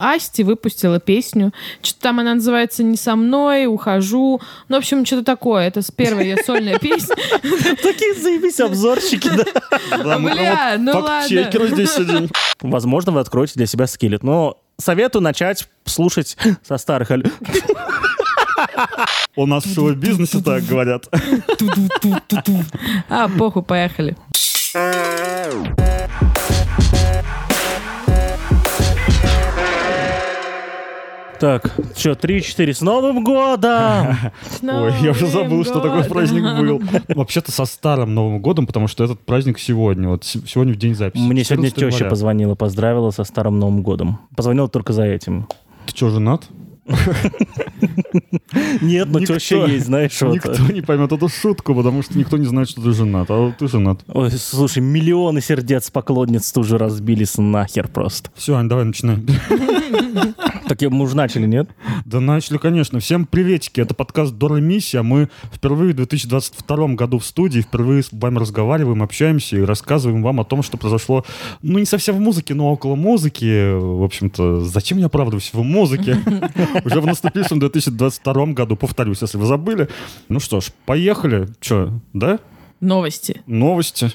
Асти выпустила песню. Что-то там она называется «Не со мной», «Ухожу». Ну, в общем, что-то такое. Это с первой ее сольная песня. Такие заебись обзорщики, да. Бля, ну ладно. здесь сидим. Возможно, вы откроете для себя скиллет. Но советую начать слушать со старых У нас в шоу-бизнесе так говорят. А, похуй, поехали. Так, что, 3-4 с Новым годом! Ой, я уже забыл, что такой праздник был. Вообще-то со старым Новым годом, потому что этот праздник сегодня. Вот с- сегодня в день записи. Мне сегодня 14 теща января. позвонила, поздравила со Старым Новым годом. Позвонила только за этим. Ты что, женат? Нет, но теща есть, знаешь, вот. Никто не поймет эту шутку, потому что никто не знает, что ты женат. А ты женат. Ой, слушай, миллионы сердец поклонниц тут же разбились нахер просто. Все, Ань, давай начинай. Так мы уже начали, нет? Да начали, конечно. Всем приветики. Это подкаст Дора Миссия. Мы впервые в 2022 году в студии, впервые с вами разговариваем, общаемся и рассказываем вам о том, что произошло, ну, не совсем в музыке, но около музыки. В общем-то, зачем я оправдываюсь в музыке? Уже в наступившем 2022 году, повторюсь, если вы забыли. Ну что ж, поехали. Че, да? Новости. Новости.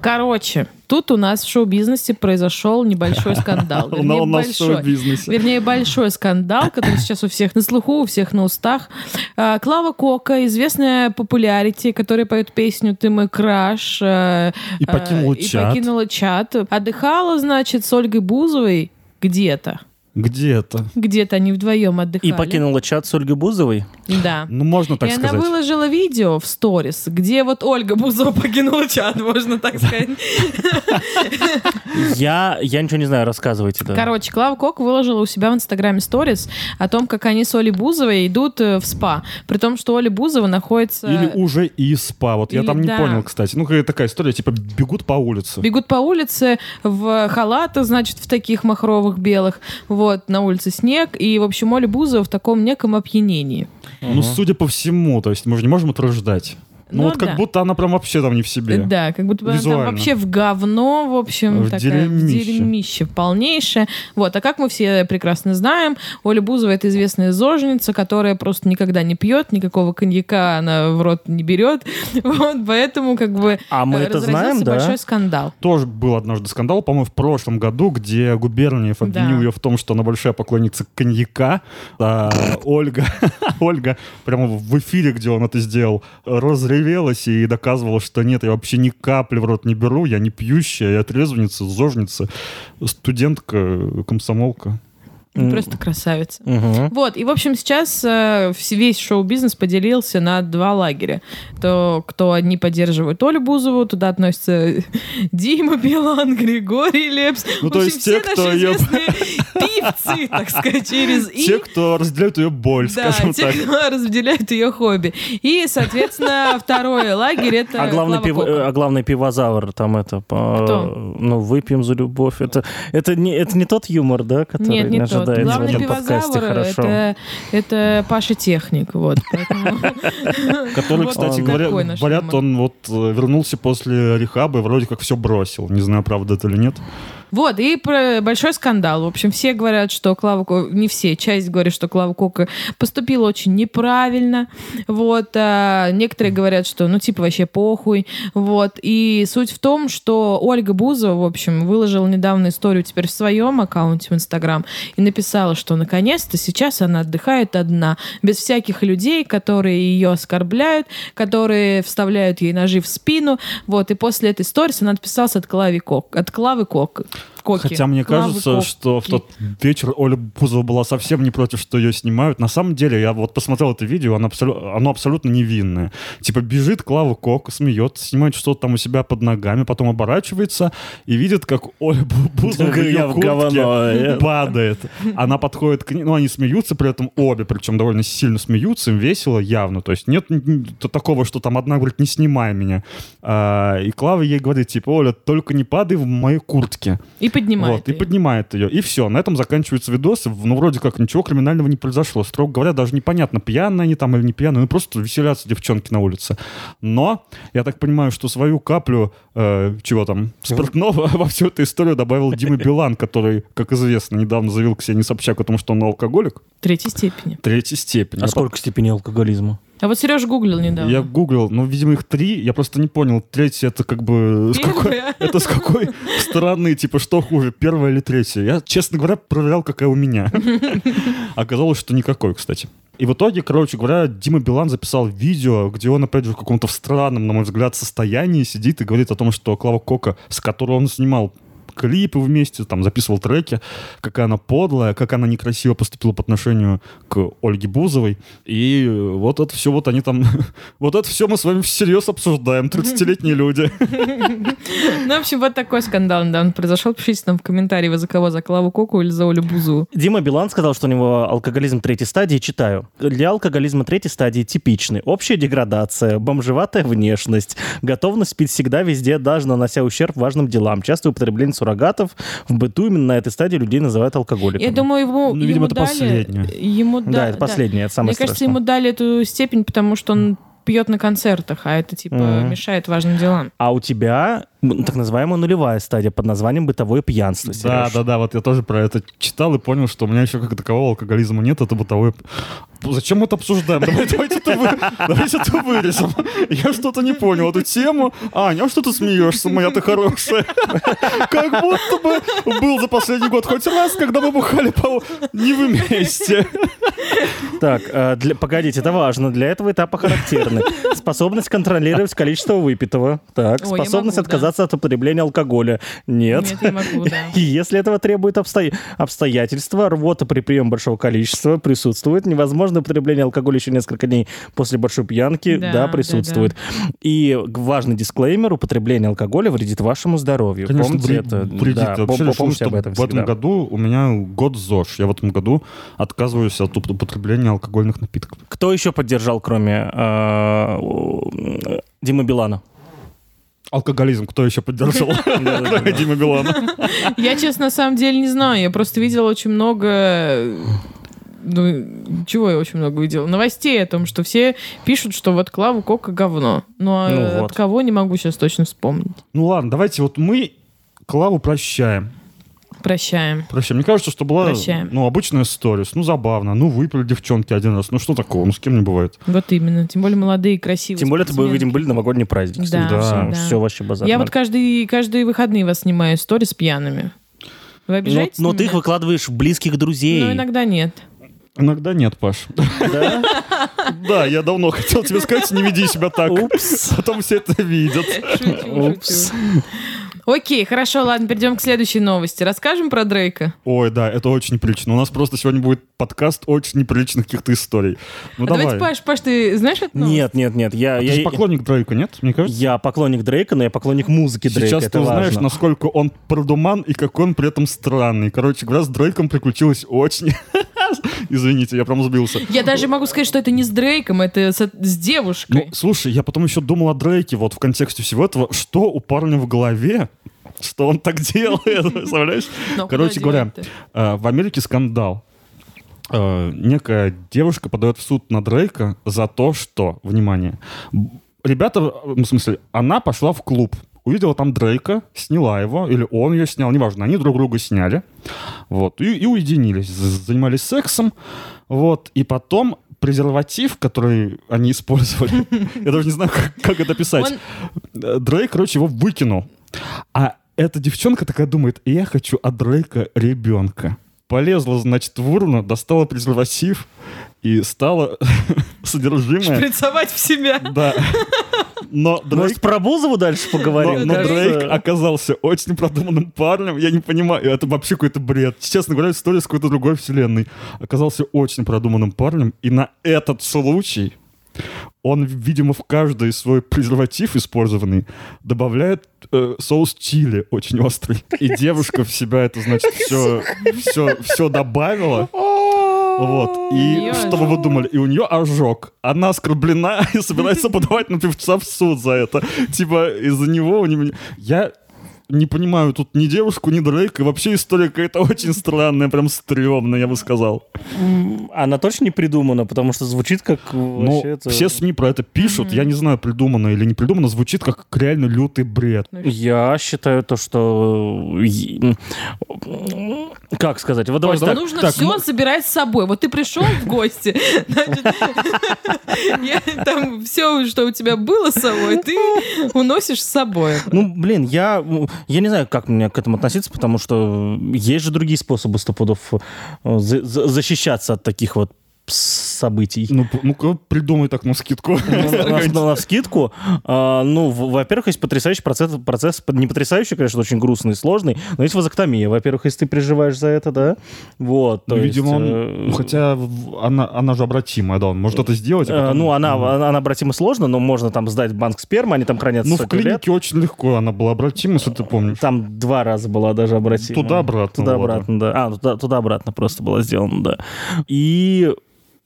Короче, тут у нас в шоу-бизнесе произошел небольшой скандал. У Вернее, нас в большой. шоу-бизнесе. Вернее, большой скандал, который сейчас у всех на слуху, у всех на устах. А, Клава Кока, известная популярити, которая поет песню «Ты мой краш». э, И покинула э, и чат. покинула чат. Отдыхала, значит, с Ольгой Бузовой где-то. Где это? Где-то они вдвоем отдыхали. И покинула чат с Ольгой Бузовой. Да. Ну, можно так и она сказать. выложила видео в сторис, где вот Ольга Бузова покинула чат, можно так сказать. Я, я ничего не знаю, рассказывайте. Да. Короче, Клава Кок выложила у себя в Инстаграме сторис о том, как они с Олей Бузовой идут э, в спа. При том, что Оля Бузова находится... Или уже и спа. Вот я там не да. понял, кстати. Ну, какая такая история, типа бегут по улице. Бегут по улице в халатах, значит, в таких махровых белых. Вот, на улице снег. И, в общем, Оля Бузова в таком неком опьянении. Ну, судя по всему, то есть мы же не можем этого ждать. Ну, Ну вот как да. будто она прям вообще там не в себе. Да, как будто бы она там вообще в говно, в общем, В такая в дерьмище. дерьмище полнейшее. Вот, а как мы все прекрасно знаем, Оля Бузова это известная зожница, которая просто никогда не пьет, никакого коньяка она в рот не берет. Вот, поэтому как бы А мы это знаем, да? большой скандал. Тоже был однажды скандал, по-моему, в прошлом году, где Губерниев обвинил Да. ее в том, что она большая поклонница коньяка. А Ольга, Ольга прямо в эфире, где он это сделал, разревелась и доказывала, что нет, я вообще ни капли в рот не беру, я не пьющая, я трезвенница, зожница, студентка, комсомолка. Ну, Просто красавица. Мгм. Вот, и, в общем, сейчас э, весь шоу-бизнес поделился на два лагеря. То, кто одни поддерживают Олю Бузову, туда относятся Дима Билан, Григорий Лепс. Ну, В то общем, есть все те, кто наши её- известные певцы, так сказать, через «и». Те, кто разделяют ее боль, Да, скажем те, так. кто разделяют ее хобби. И, соответственно, второй лагерь — это А главный, пив- а главный пивозавр там это... по- Кто? Ну, выпьем за любовь. Это, это, не, это не тот юмор, да, который Нет, не тот. В Главный этом подкасте? пивозавр Хорошо. это, это Паша Техник. Вот, поэтому- Который, кстати говоря, говорят, он вот э, вернулся после рехаба и вроде как все бросил. Не знаю, правда это или нет. Вот, и большой скандал. В общем, все говорят, что Клава Кока... Не все, часть говорит, что Клава Кока поступила очень неправильно. Вот. а некоторые говорят, что, ну, типа, вообще похуй. Вот. И суть в том, что Ольга Бузова, в общем, выложила недавно историю теперь в своем аккаунте в Инстаграм и написала, что, наконец-то, сейчас она отдыхает одна, без всяких людей, которые ее оскорбляют, которые вставляют ей ножи в спину. Вот. И после этой истории она отписалась от Клавы Кок. От Клавы Кок. Коки. Хотя мне кажется, Коки. что в тот вечер Оля Бузова была совсем не против, что ее снимают. На самом деле, я вот посмотрел это видео, оно, абсолю- оно абсолютно невинное. Типа бежит Клава Кок, смеется, снимает что-то там у себя под ногами, потом оборачивается и видит, как Оля Бу- Бузова в в куртке э. падает. Она подходит к ней, ну, они смеются при этом обе, причем довольно сильно смеются, им весело явно. То есть нет такого, что там одна говорит, не снимай меня. А, и Клава ей говорит, типа, Оля, только не падай в моей куртке. И поднимает Вот, и её. поднимает ее. И все, на этом заканчивается видос. Ну, вроде как ничего криминального не произошло. Строго говоря, даже непонятно, пьяные они там или не пьяные. Ну, просто веселятся девчонки на улице. Но, я так понимаю, что свою каплю, э, чего там, спиртного во всю эту историю добавил Дима Билан, который, как известно, недавно заявил Ксении Собчак о том, что он алкоголик Третьей степени. третьей степени. А сколько степеней алкоголизма? А вот Сереж гуглил недавно. Я гуглил, ну, видимо, их три. Я просто не понял, третья это как бы... с какой-. Это с какой стороны, типа, что хуже, первая или третья? Я, честно говоря, проверял, какая у меня. Оказалось, что никакой, кстати. И в итоге, короче говоря, Дима Билан записал видео, где он, опять же, в каком-то странном, на мой взгляд, состоянии сидит и говорит о том, что Клава Кока, с которой он снимал клипы вместе, там записывал треки, какая она подлая, как она некрасиво поступила по отношению к Ольге Бузовой. И вот это все вот они там... Вот это все мы с вами всерьез обсуждаем, 30-летние люди. Ну, в общем, вот такой скандал недавно произошел. Пишите нам в комментарии, вы за кого, за Клаву Коку или за Олю Бузу. Дима Билан сказал, что у него алкоголизм третьей стадии, читаю. Для алкоголизма третьей стадии типичный. Общая деградация, бомжеватая внешность, готовность пить всегда, везде, даже нанося ущерб важным делам, частое употребление суррогатов. В быту именно на этой стадии людей называют алкоголиками. Я думаю, ему, Ну, видимо, ему это дали... последнее. Ему да, да, это последнее, это самое Мне кажется, страшное. ему дали эту степень, потому что он пьет на концертах, а это, типа, Мгм. мешает важным делам. А у тебя так называемая нулевая стадия под названием бытовое пьянство. Да, Сереж. да, да, вот я тоже про это читал и понял, что у меня еще как такового алкоголизма нет, это бытовой... Зачем мы это обсуждаем? Давай- Давайте это, вы- давайте это вырежем. Я что-то не понял эту тему. Аня, а что ты смеешься, моя ты хорошая? Как будто бы был за последний год хоть раз, когда мы бухали по... не вместе. Так, э, для- погодите, это важно. Для этого этапа характерны. Способность контролировать количество выпитого. Так, способность да. Отказаться от употребления алкоголя. Нет. Нет, я могу, да. И Если этого требует обсто- обстоятельства, рвота при приеме большого количества присутствует, невозможно употребление алкоголя еще несколько дней после большой пьянки, Да, да, да, присутствует. И важный дисклеймер, употребление алкоголя вредит вашему здоровью. помните вре- это? вредит. Да, Я вообще пом- решил, помните что об этом в этом году у меня год ЗОЖ. Я в этом году отказываюсь от уп- употребления алкогольных напитков. Кто еще поддержал, кроме э, Димы Билана? Алкоголизм кто еще поддержал? Дима Билана. Я, честно, на самом деле не знаю. Я просто видела очень много... Ну, чего я очень много видела? Новостей о том, что все пишут, что вот Клава Кока говно. Но Ну э, вот. от кого не могу сейчас точно вспомнить. Ну ладно, давайте вот мы Клаву прощаем. Прощаем. Прощаем. Мне кажется, что была Прощаем. ну, обычная история. Ну, забавно. Ну, выпили девчонки один раз. Ну, что такого? Ну, с кем не бывает. Вот именно. Тем более молодые, красивые. Тем более, это, спортсменки. видимо, были новогодние праздники. Да, Да. да. Все вообще базар. Я вот каждый, каждые выходные вас снимаю истории с пьяными. Вы но, обижаетесь но на ты их выкладываешь в близких друзей. Ну, иногда нет. Иногда нет, Паш. Да? Да, я давно хотел тебе сказать, не веди себя так. Упс. Потом все это видят. Шучу, Упс. шучу. Окей, хорошо, ладно, перейдем к следующей новости. Расскажем про Дрейка? Ой, да, это очень неприлично. У нас просто сегодня будет подкаст очень неприличных каких-то историй. Ну, А давай. Давайте, Паш, Паш, ты знаешь новость? Нет, нет, нет. Я, А Ты я, же поклонник Дрейка, нет? Мне кажется. я поклонник Дрейка, но я поклонник музыки Дрейка. Сейчас это ты узнаешь, важно. насколько он продуман и какой он при этом странный. Короче говоря, с Дрейком приключилось очень... Извините, я прям сбился. Я даже могу сказать, что это не с Дрейком, это с, с девушкой. Ну, слушай, я потом еще думал о Дрейке, вот в контексте всего этого, что у парня в голове, что он так делает, представляешь? Но Короче говоря, э, в Америке скандал. Э, Некая девушка подает в суд на Дрейка за то, что, внимание, ребята, ну, в смысле, она пошла в клуб, увидела там Дрейка, сняла его, или он ее снял, неважно, они друг друга сняли, вот, и, и уединились, занимались сексом, вот, и потом презерватив, который они использовали, я даже не знаю, как, как это писать, Э, Дрейк, короче, его выкинул. А эта девчонка такая думает, я хочу от Дрейка ребенка. Полезла, значит, в урну, достала презерватив и стала содержимое. Шприцовать в себя. Да. Но Дрейк, Может, про Бузову дальше но, поговорим? но Кажется, Дрейк оказался очень продуманным парнем. Я не понимаю, это вообще какой-то бред. Честно говоря, история с какой-то другой вселенной. Оказался очень продуманным парнем. И на этот случай он, видимо, в каждый свой презерватив использованный добавляет э, соус чили очень острый. И девушка в себя это, значит, все, все, все добавила. Вот. И что бы вы думали? И у нее ожог. Она оскорблена и собирается подавать на певца в суд за это. Типа, из-за него у него... Я не понимаю тут ни девушку, ни Дрейка. И вообще история какая-то очень странная, прям стрёмная, я бы сказал. Она точно не придумана, потому что звучит как Ну, это- все СМИ про это пишут. Я не знаю, придумано или не придумано. Звучит как реально лютый бред. Я считаю то, что... е- Как сказать? Вот давайте давай- так. Нужно так, все мо- собирать с собой. Вот ты пришел в гости, там все, что у тебя было с собой, ты уносишь с собой. Ну, блин, я, я не знаю, как мне к этому относиться, потому что есть же другие способы сто пудов э, за- за- защищаться от таких вот событий. Ну, ну-ка, придумай так на скидку. на, вскидку. А, ну, во-первых, есть потрясающий процесс, процесс, не потрясающий, конечно, очень грустный и сложный, но есть вазоктомия. Во-первых, если ты переживаешь за это, да, вот. то Ну, видимо, есть, он- э, ну, хотя она, она же обратимая, да, он может это сделать. а э, ну, она, она, обратима сложно, но можно там сдать банк спермы, они там хранятся Ну, в клинике очень легко она была обратима, если ты помнишь. Там два раза была даже обратима. Туда-обратно, Туда-обратно, да. А, туда- туда-обратно просто была сделана, да. И...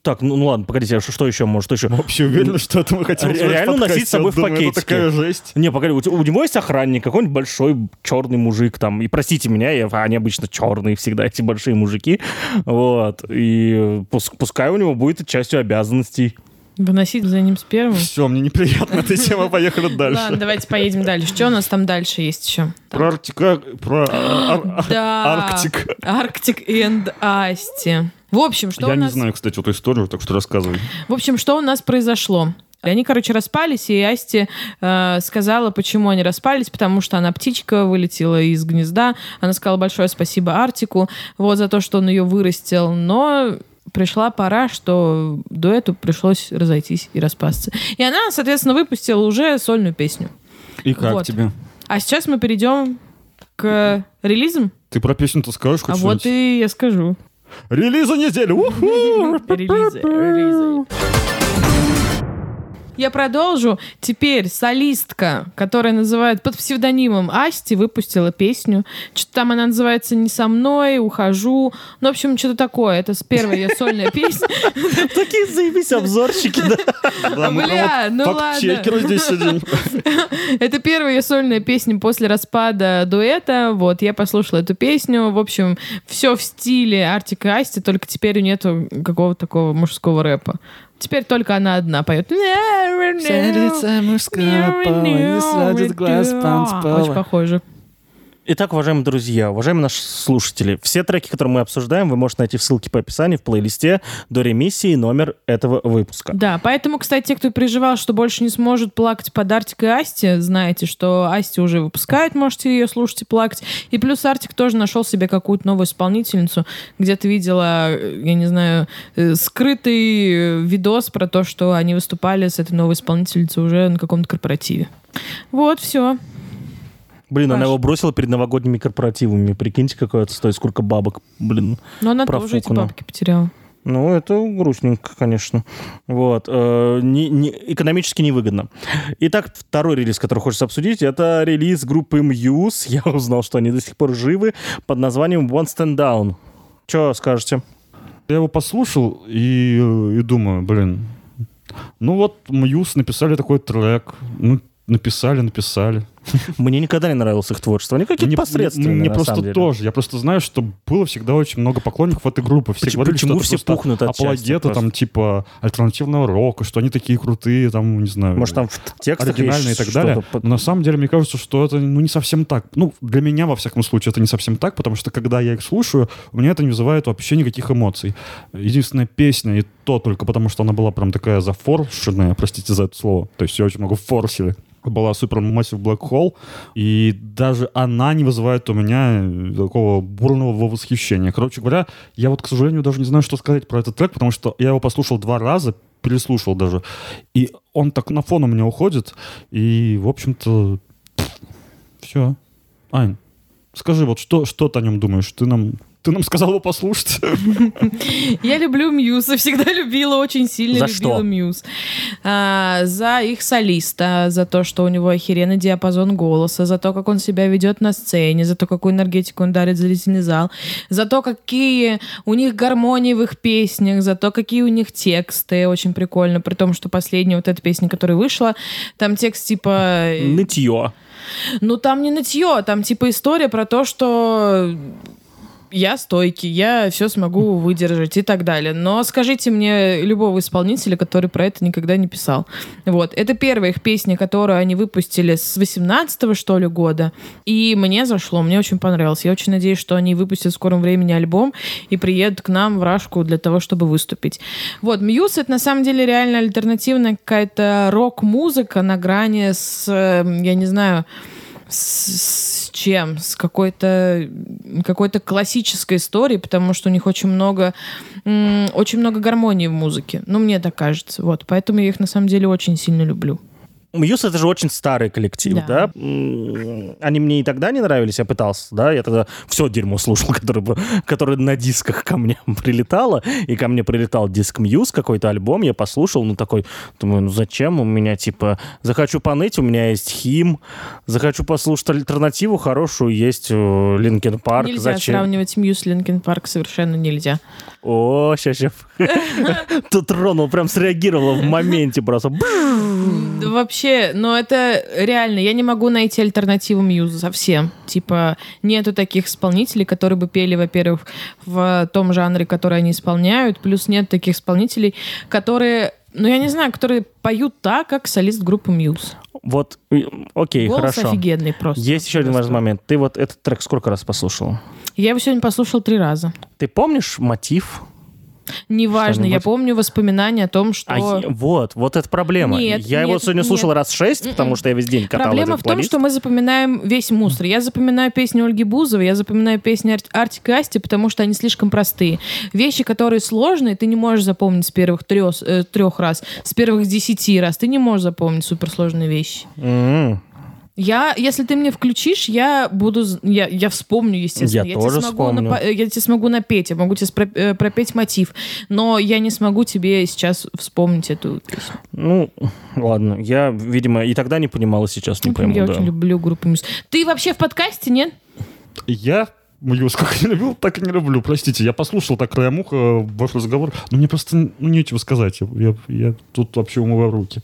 Так, ну, ну ладно, погодите, а что, что еще может? Что еще? Вообще уверен, что это мы хотим реально носить с собой в Это пакетике. такая жесть. Не, погоди, у, у него есть охранник, какой-нибудь большой черный мужик там. И простите меня, я- они обычно черные всегда, эти большие мужики. Вот. И пус- пускай у него будет частью обязанностей. Выносить за ним сперму. Все, мне неприятно эта тема, поехали Ладно, дальше. давайте поедем дальше. Что у нас там дальше есть еще? Про Арктика, про. Арктик. Арктик энд Асти. В общем, что Я у не нас... знаю, кстати, эту историю, так что рассказывай. В общем, что у нас произошло? Они, короче, распались, и Асти э, сказала, почему они распались, потому что она птичка вылетела из гнезда. Она сказала большое спасибо Артику вот за то, что он ее вырастил, но пришла пора, что дуэту пришлось разойтись и распасться. И она, соответственно, выпустила уже сольную песню. И как Вот. тебе? А сейчас мы перейдем к релизам. Ты про песню-то скажешь хоть А вот и я скажу. Релиза недели! Релизы, релизы. Я продолжу. Теперь солистка, которая называет под псевдонимом Асти, выпустила песню. Что-то там она называется «Не со мной», «Ухожу». Ну, в общем, что-то такое. Это с первой ее сольная песня. Такие заебись обзорщики, да? Бля, ну ладно. здесь сидим. Это первая ее сольная песня после распада дуэта. Вот, я послушала эту песню. В общем, все в стиле Артик и Асти, только теперь нету какого-то такого мужского рэпа. Теперь только она одна поет. Очень похоже. Итак, уважаемые друзья, уважаемые наши слушатели, все треки, которые мы обсуждаем, вы можете найти в ссылке по описанию в плейлисте до ремиссии номер этого выпуска. Да, поэтому, кстати, те, кто переживал, что больше не сможет плакать под Артик и Асти, знаете, что Асти уже выпускает, можете ее слушать и плакать. И плюс Артик тоже нашел себе какую-то новую исполнительницу. Где-то видела, я не знаю, э, скрытый э, видос про то, что они выступали с этой новой исполнительницей уже на каком-то корпоративе. Вот, все. Блин, она Паш. его бросила перед новогодними корпоративами. Прикиньте, какое это стоит, сколько бабок. Блин. Но она тоже эти бабки потеряла. Ну, это грустненько, конечно. Вот. Э, не- не- экономически невыгодно. Итак, второй релиз, который хочется обсудить, это релиз группы Muse. Я узнал, что они до сих пор живы, под названием One Stand Down. Что скажете? Я его послушал и, и думаю, блин, ну вот Мьюз написали такой трек, ну написали, написали. Мне никогда не нравилось их творчество. Они какие-то посредственные, Мне просто тоже. Я просто знаю, что было всегда очень много поклонников этой группы. Все Почему- говорили, почему все пухнут от апологеты там типа альтернативного рока, что они такие крутые, там, не знаю. Может, там в текстах оригинальные и так далее. на самом деле, мне кажется, что это ну, не совсем так. Ну, для меня, во всяком случае, это не совсем так, потому что, когда я их слушаю, у меня это не вызывает вообще никаких эмоций. Единственная песня, и то только потому, что она была прям такая зафоршенная, простите за это слово, то есть ее очень много форсили, была Super Massive Black Hole, и даже она не вызывает у меня э, такого бурного восхищения. Короче говоря, я вот, к сожалению, даже не знаю, что сказать про этот трек, потому что я его послушал два раза, переслушал даже, и он так на фон у меня уходит, и, в общем-то, все. Ань, скажи, вот что, что ты о нем думаешь? Ты нам, ты нам сказал его послушать? Я люблю Мьюз, и всегда любила, очень сильно За любила что? Мьюз. А, за их солиста, за то, что у него охеренный диапазон голоса, за то, как он себя ведет на сцене, за то, какую энергетику он дарит зрительный зал, за то, какие у них гармонии в их песнях, за то, какие у них тексты. Очень прикольно, при том, что последняя вот эта песня, которая вышла, там текст типа... э, Нытье. Ну, там не нытье, там типа история про то, что я стойкий, я все смогу выдержать и так далее. Но скажите мне любого исполнителя, который про это никогда не писал. Вот. Это первая их песня, которую они выпустили с 18 что ли, года. И мне зашло, мне очень понравилось. Я очень надеюсь, что они выпустят в скором времени альбом и приедут к нам в Рашку для того, чтобы выступить. Вот. Мьюз — это на самом деле реально альтернативная какая-то рок-музыка на грани с, э, я не знаю, с, с чем? С какой-то какой-то классической историей, потому что у них очень много очень много гармонии в музыке. Ну, мне так кажется. Вот. Поэтому я их на самом деле очень сильно люблю. Muse это же очень старый коллектив, да. Да. Они мне и тогда не нравились, я пытался, да, я тогда все дерьмо слушал, которое, которое на дисках ко мне прилетало, и ко мне прилетал диск Muse, какой-то альбом, я послушал, ну такой, думаю, ну зачем у меня, типа, захочу поныть, у меня есть HIM, захочу послушать альтернативу хорошую, есть Linkin Park, нельзя зачем? сравнивать Muse с Linkin Park, совершенно нельзя. О, сейчас, сейчас. Тут тронул, прям среагировала в моменте просто. Вообще, но это реально, я не могу найти альтернативу Мьюзу совсем. Типа, нету таких исполнителей, которые бы пели, во-первых, в том жанре, который они исполняют, плюс нет таких исполнителей, которые, ну я не знаю, которые поют так, как солист группы Мьюз. Вот, окей, Голос хорошо. офигенный просто. Есть еще один важный момент. Ты вот этот трек сколько раз послушал? Я его сегодня послушал три раза. Ты помнишь мотив? Неважно, я помню воспоминания о том, что... А вот, вот это проблема. Нет, я его нет, сегодня слушал нет. раз шесть, потому М-м. что я весь день катал Проблема этот в том, плейлист. что мы запоминаем весь мусор. Я запоминаю песни Ольги Бузовой, я запоминаю песни Ар- Артик и Асти, потому что они слишком простые. Вещи, которые сложные, ты не можешь запомнить с первых трех, трех раз, с первых десяти раз. Ты не можешь запомнить суперсложные вещи. М, Я, если ты мне включишь, я буду, я, я вспомню, естественно. Я тебе тоже смогу вспомню. э, я тебе смогу напеть, я могу тебе спро- э, пропеть мотив, но я не смогу тебе сейчас вспомнить эту песню. Ну, ладно. Я, видимо, и тогда не понимал, и сейчас не пойму, я да. очень люблю группу Muse. Ты вообще в подкасте, нет? Я Muse как не любил, так и не люблю. Простите, я послушал так краем уха э, ваш разговор, но мне просто ну, нечего сказать. Я, я- я тут вообще умываю руки.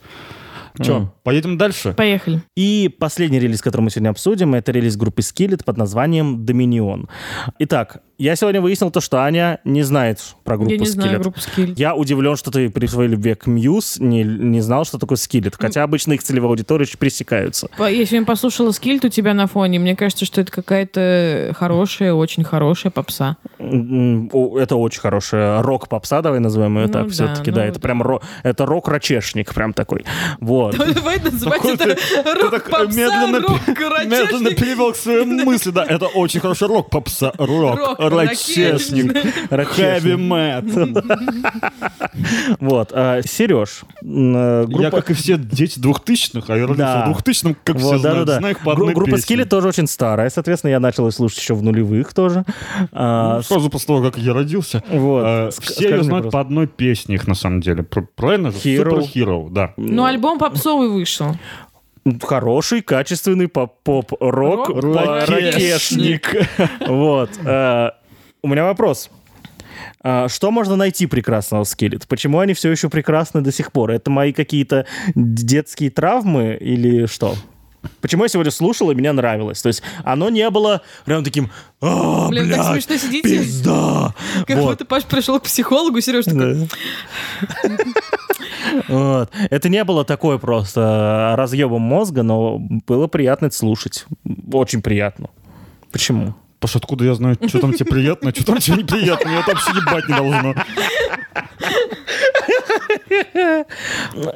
Че, М. поедем дальше? Поехали. И последний релиз, который мы сегодня обсудим, это релиз группы Skillet под названием Dominion. Итак, я сегодня выяснил то, что Аня не знает про группу Я не знаю Skillet. группу Skillet. Я удивлен, что ты при своей любви к Muse не, не знал, что такое Skillet. Хотя обычно их целевая аудитория. По- Я сегодня послушала скильт у тебя на фоне. Мне кажется, что это какая-то хорошая, очень хорошая попса. Это очень хорошая рок-попса, давай назовем ее Ну так да, все-таки. ну да, это да. прям ро- это рок-рачешник прям такой. Вот. Давай называть это рок-попса, медленно, перевел к своей мысли. Да, это очень хороший рок, попса. Рок, Рок, рачешник, хэви мэт. Вот. а, Сереж, э, группа... Я, как и все дети двухтысячных, а я родился в двухтысячном, как все знают, знаю их по одной Группа. Skillet тоже очень старая, соответственно, я начал ее слушать еще в нулевых тоже. А, Ну, Сразу после того, как я родился. Э, Ск- Все ее знают по одной песне их, на самом деле. Пр- Правильно же? Hero. Super Hero, да. Ну, альбом попсовый вышел. Хороший, качественный поп- поп-рок, Рок- по- ракешник. Вот. У меня вопрос. А, Что можно найти прекрасного в Skillet? Почему они все еще прекрасны до сих пор? Это мои какие-то детские травмы или что? Почему я сегодня слушал и мне нравилось? То есть оно не было прям таким «А, Блин, так блядь, смешно сидите. пизда!» Как Вот. будто Паш пришел к психологу, Сереж такой. Вот. Это не было такое просто разъебом мозга, но было приятно это слушать. Очень приятно. Почему? Паш, откуда я знаю, что там тебе приятно, что там тебе неприятно? Меня это вообще ебать не должно.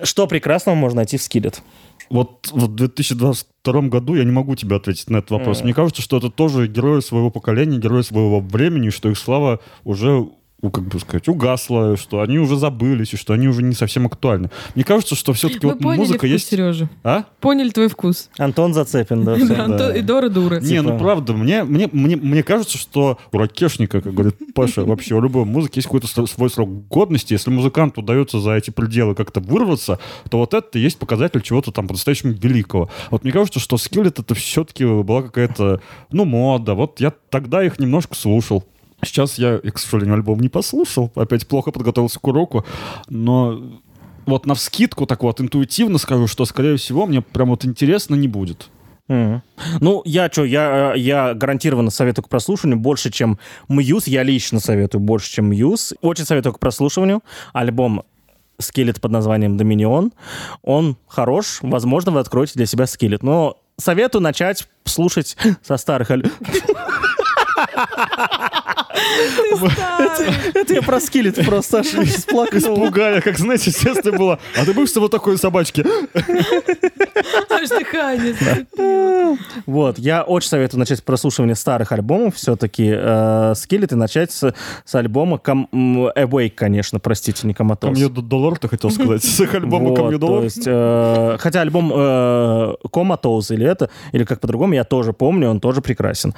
Что прекрасного можно найти в Skillet? Вот в 2022 году я не могу тебе ответить на этот вопрос. Мне кажется, что это тоже герои своего поколения, герои своего времени, что их слава уже ну, как бы сказать, угасла, что они уже забылись, и что они уже не совсем актуальны. Мне кажется, что все-таки вот поняли музыка вкус есть... Сережи. А? Поняли твой вкус. Антон Зацепин, да. Да. Антон- И Дора дура. Не, ну Типа- правда, мне, мне, мне, мне кажется, что у ракешника, как говорит Паша, вообще у любой музыки есть какой-то свой срок годности. Если музыканту удается за эти пределы как-то вырваться, то вот это и есть показатель чего-то там по-настоящему великого. Вот мне кажется, что Skillet это все-таки была какая-то, ну, мода. Вот я тогда их немножко слушал. Сейчас я, к сожалению, альбом не послушал. Опять плохо подготовился к уроку. Но вот на вскидку так вот интуитивно скажу, что, скорее всего, мне прям вот интересно не будет. Мгм. Ну, я что, я, э, я гарантированно советую к прослушиванию больше, чем Мьюз. Я лично советую больше, чем Мьюз. Очень советую к прослушиванию. Альбом Скелет под названием Доминион. Он хорош. Возможно, вы откроете для себя Скелет. Но советую начать слушать со старых альбомов. Это я про Скелет просто аж исплакал. Испугали, как, знаете, естественно было. А ты будешь вот такой собачки? Аж дыхание. Вот, я очень советую начать с прослушивания старых альбомов все-таки э, Скелет и начать с, с альбома Awake, конечно, простите, не Коматоз. Камью доллар, ты хотел сказать, с их альбома Камью то доллар. есть, э, хотя альбом э, Comatose или это, или как по-другому, я тоже помню, он тоже прекрасен.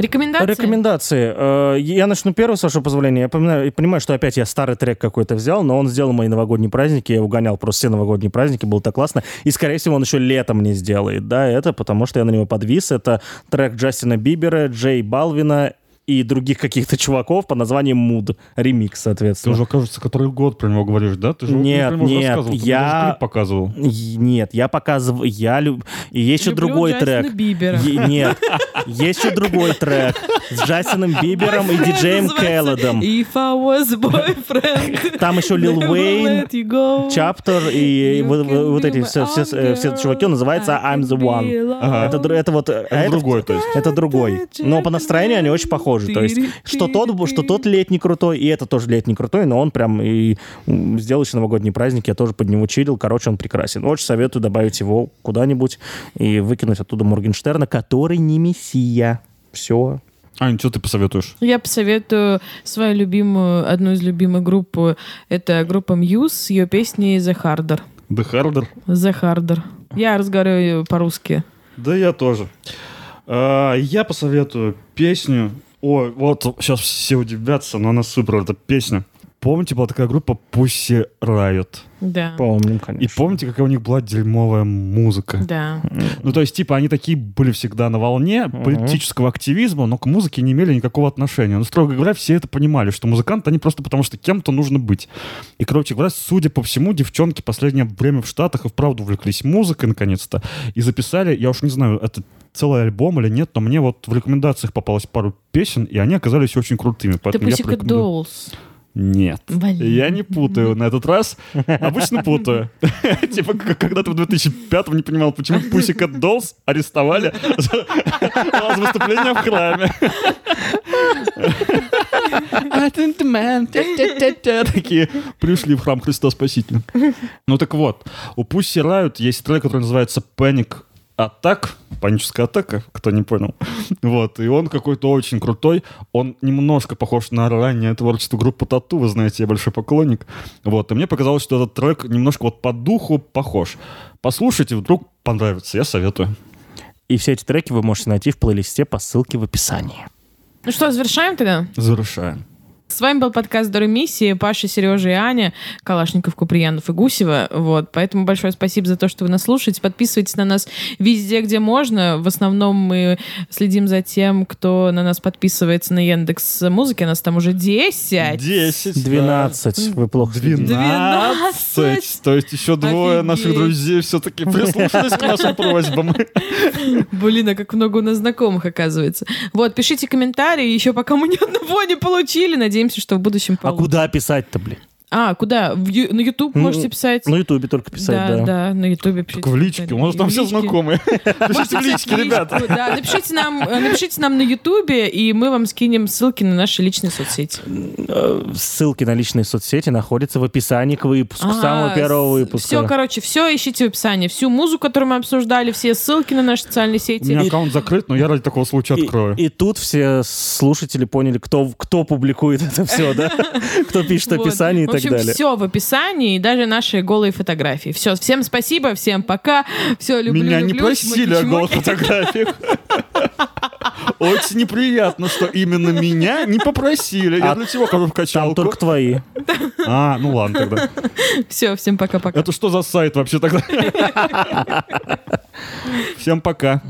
Рекомендации? Рекомендации. Э, Я начну первый, с вашего позволения. Я понимаю, понимаю, что опять я старый трек какой-то взял, но он сделал мои новогодние праздники. Я угонял просто все новогодние праздники, было так классно. И, скорее всего, он еще летом не сделает. Да, это потому что я на него подвис. Это трек Джастина Бибера, Джей Балвина и других каких-то чуваков под названием Муд. Ремикс, Ты соответственно. уже, кажется, который год про него говоришь, да? Ты же Нет, него нет, рассказывал, ты я- показывал. Нет, я показываю, я люб... И есть еще Люблю другой Джастина трек. Бибера. Е- Нет, есть еще другой трек с Джастином Бибером и диджеем Келлодом. If I was boyfriend. Там еще Лил Уэйн. Чаптер и вот, эти все, э, чуваки, он называется I I'm the One. Это, вот... э, Это другой, то есть. Это другой. Но по настроению они очень похожи. То есть, что тот, что тот летний крутой, и это тоже летний крутой, но он прям и сделал еще новогодний праздник, я тоже под него чилил. Короче, он прекрасен. Очень советую добавить его куда-нибудь и выкинуть оттуда Моргенштерна, который не мессия. Все. Ань, что ты посоветуешь? Я посоветую свою любимую, одну из любимых групп. Это группа Muse с ее песней The Harder. The Harder? The Harder. Я разговариваю по-русски. Да я тоже. А, Я посоветую песню. Ой, вот сейчас все удивятся, но она супер, эта песня. Помните, была такая группа Pussy Riot? Да. Помним, И конечно. помните, какая у них была дерьмовая музыка? Да. Ну, то есть, типа, они такие были всегда на волне политического активизма, но к музыке не имели никакого отношения. Но, строго говоря, все это понимали, что музыканты, они просто потому что кем-то нужно быть. И, короче говоря, судя по всему, девчонки последнее время в Штатах и вправду увлеклись музыкой, наконец-то, и записали, я уж не знаю, это целый альбом или нет, но мне вот в рекомендациях попалось пару песен, и они оказались очень крутыми. Ты Поэтому я Pussycat порекомендую. Dolls. Нет. Блин. Я не путаю на этот раз. Обычно путаю. Типа, к- когда ты в 2005 не понимал, почему Pussycat Dolls арестовали за выступление в храме. Такие пришли в храм Христа Спасителя. Ну так вот, у Pussy Riot есть трек, который называется Panic Attack, паническая атака, кто не понял. Вот, и он какой-то очень крутой. Он немножко похож на раннее творчество группы Тату, вы знаете, я большой поклонник. Вот, и мне показалось, что этот трек немножко вот по духу похож. Послушайте, вдруг понравится, я советую. И все эти треки вы можете найти в плейлисте по ссылке в описании. Ну что, завершаем тогда? Завершаем. С вами был подкаст Доры Миссии, Паша, Сережа и Аня, Калашников, Куприянов и Гусева. Вот, поэтому большое спасибо за то, что вы нас слушаете. Подписывайтесь на нас везде, где можно. В основном мы следим за тем, кто на нас подписывается на Яндекс Музыки. Нас там уже 10. 10. да. 12. Вы плохо следите. 12. То есть еще двое Офигеть. наших друзей все-таки прислушались к нашим просьбам. Блин, а как много у нас знакомых, оказывается. Вот, пишите комментарии. Еще пока мы ни одного не получили. Надеемся, что в будущем А получим. куда писать-то, блин? А, куда? В Ю- на YouTube Ну, можете писать? На Ютубе только писать, да, да. да, на Ютубе пишите. Так в личке, у нас там все знакомые. Пишите в личке, ребята. Да, напишите нам, э, напишите нам на Ютубе, и мы вам скинем ссылки на наши личные соцсети. Э, Ссылки на личные соцсети находятся в описании к выпуску, самого первого выпуска. Все, короче, все ищите в описании. Всю музыку, которую мы обсуждали, все ссылки на наши социальные У сети. меня аккаунт закрыт, но я ради такого случая открою. и тут все слушатели поняли, кто, кто публикует это все, да? Кто пишет описание и так общем, далее. все в описании, и даже наши голые фотографии. Все, всем спасибо, всем пока. Все, люблю, Меня не люблю, просили о голых фотографиях. Очень неприятно, что именно меня не попросили. Я А для чего хожу в Там качалку? только твои. А, ну ладно тогда. Все, всем пока-пока. Это что за сайт вообще тогда? Всем пока.